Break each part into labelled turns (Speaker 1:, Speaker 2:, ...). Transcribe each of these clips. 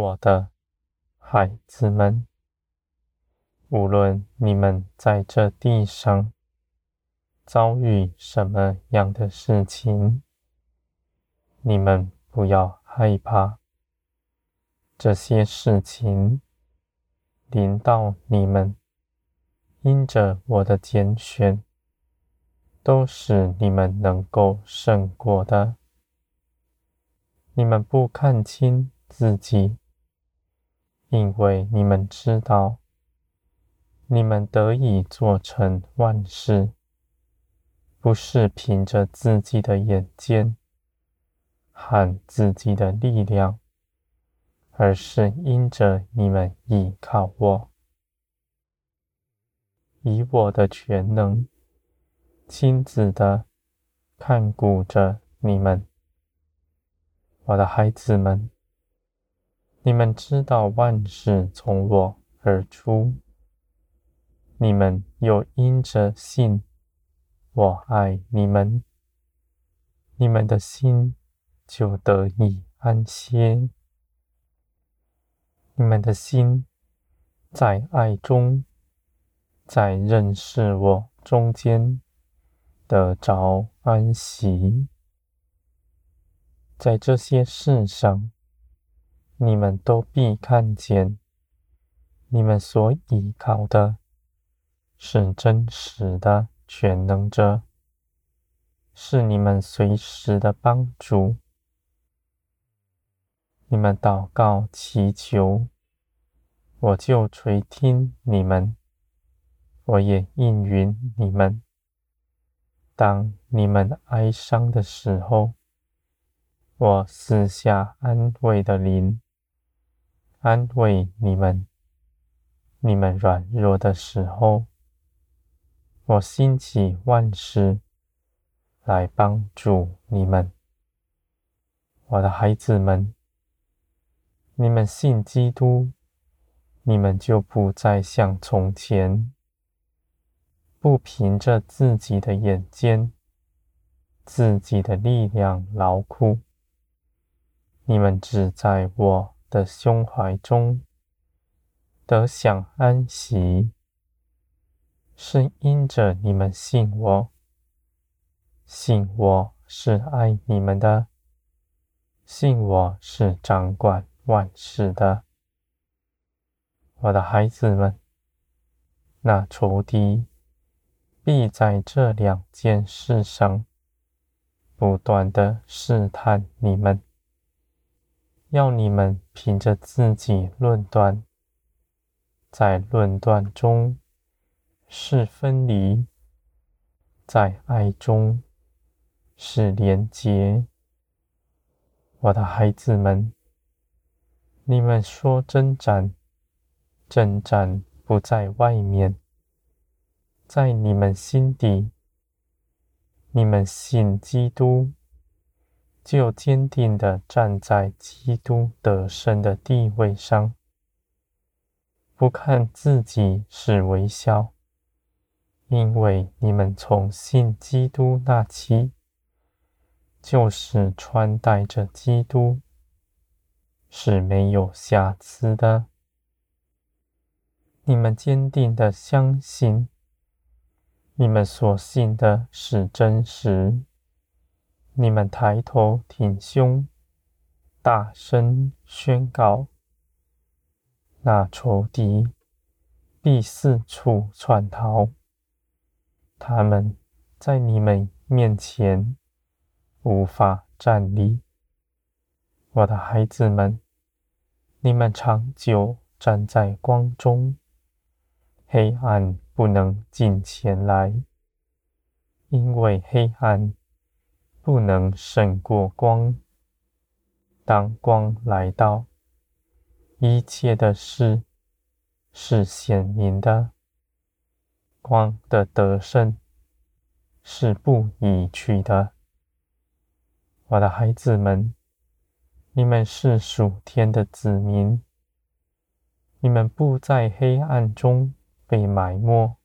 Speaker 1: 我的孩子们，无论你们在这地上遭遇什么样的事情，你们不要害怕。这些事情临到你们，因着我的拣选，都是你们能够胜过的。你们不看清自己，因为你们知道，你们得以做成万事，不是凭着自己的眼见和自己的力量。而是因着你们倚靠我，以我的全能亲自的看顾着你们，我的孩子们。你们知道万事从我而出，你们又因着信我爱你们，你们的心就得以安歇。你们的心在爱中，在认识我中间得着安息。在这些事上，你们都必看见，你们所依靠的是真实的全能者，是你们随时的帮助。你们祷告祈求，我就垂听你们，我也应允你们。当你们哀伤的时候，我赐下安慰的灵，安慰你们；你们软弱的时候，我兴起万事来帮助你们，我的孩子们。你们信基督，你们就不再像从前，不凭着自己的眼见、自己的力量劳苦。你们只在我的胸怀中得享安息，是因着你们信我，信我是爱你们的，信我是掌管。万事的，我的孩子们，那仇敌必在这两件事上不断的试探你们，要你们凭着自己论断，在论断中是分离，在爱中是连结，我的孩子们。你们说征战，征战不在外面，在你们心底。你们信基督，就坚定地站在基督得胜的地位上，不看自己是微小，因为你们从信基督那期，就是穿戴着基督。是没有瑕疵的。你们坚定的相信，你们所信的是真实。你们抬头挺胸，大声宣告，那仇敌必四处窜逃。他们在你们面前无法站立。我的孩子们，你们长久站在光中，黑暗不能近前来，因为黑暗不能胜过光。当光来到，一切的事是显明的，光的得胜是不已去的。我的孩子们。你们是属天的子民，你们不在黑暗中被埋没，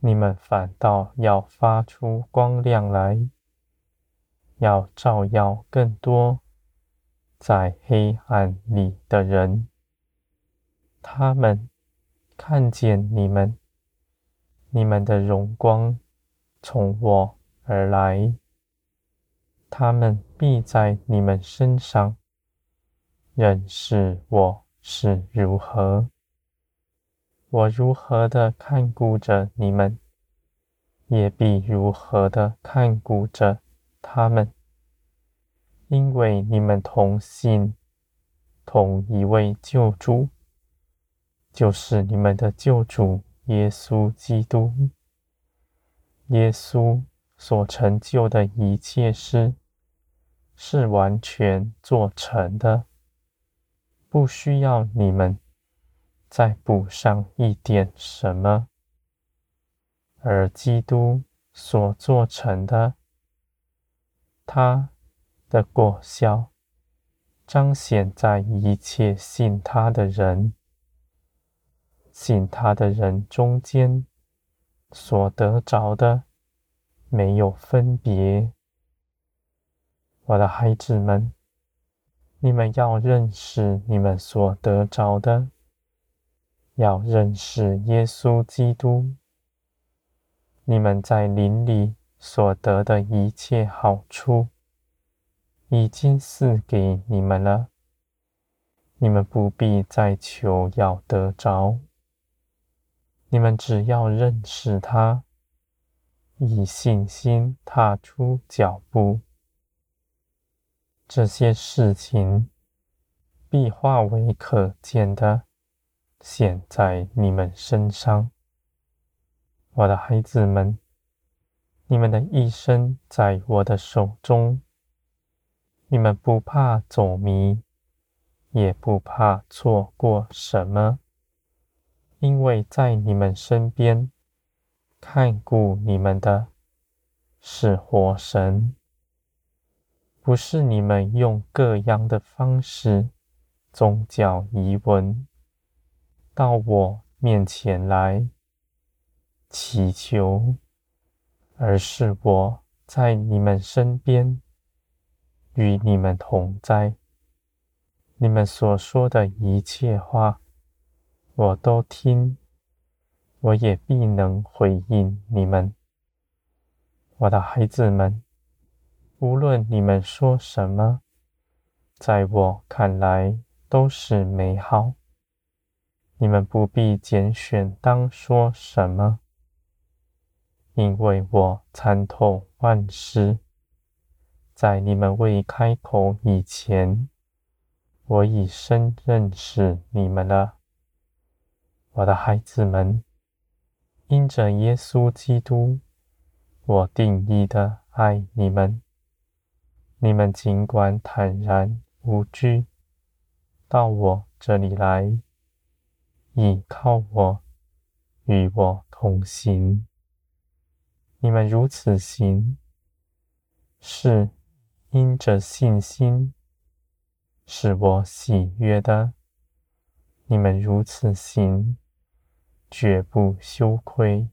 Speaker 1: 你们反倒要发出光亮来，要照耀更多，在黑暗里的人，他们看见你们，你们的荣光从我而来，他们必在你们身上认识我是如何，我如何的看顾着你们，也必如何的看顾着他们。因为你们同信同一位救主，就是你们的救主耶稣基督。耶稣所成就的一切事，是完全做成的，不需要你们再补上一点什么。而基督所做成的，他。的果效彰显在一切信他的人，信他的人中间所得着的没有分别。我的孩子们，你们要认识你们所得着的，要认识耶稣基督。你们在林里所得的一切好处。已经赐给你们了，你们不必再求要得着，你们只要认识他，以信心踏出脚步，这些事情必化为可见的显在你们身上。我的孩子们，你们的一生在我的手中。你们不怕走迷，也不怕错过什么，因为在你们身边看顾你们的是活神，不是你们用各样的方式、宗教仪文到我面前来祈求，而是我在你们身边。与你们同在，你们所说的一切话，我都听，我也必能回应你们。我的孩子们，无论你们说什么，在我看来都是美好。你们不必拣选当说什么，因为我参透万事。在你们未开口以前，我已深认识你们了，我的孩子们。因着耶稣基督，我定义的爱你们。你们尽管坦然无惧，到我这里来，倚靠我，与我同行。你们如此行，是。因着信心，使我喜悦的。你们如此行，绝不羞愧。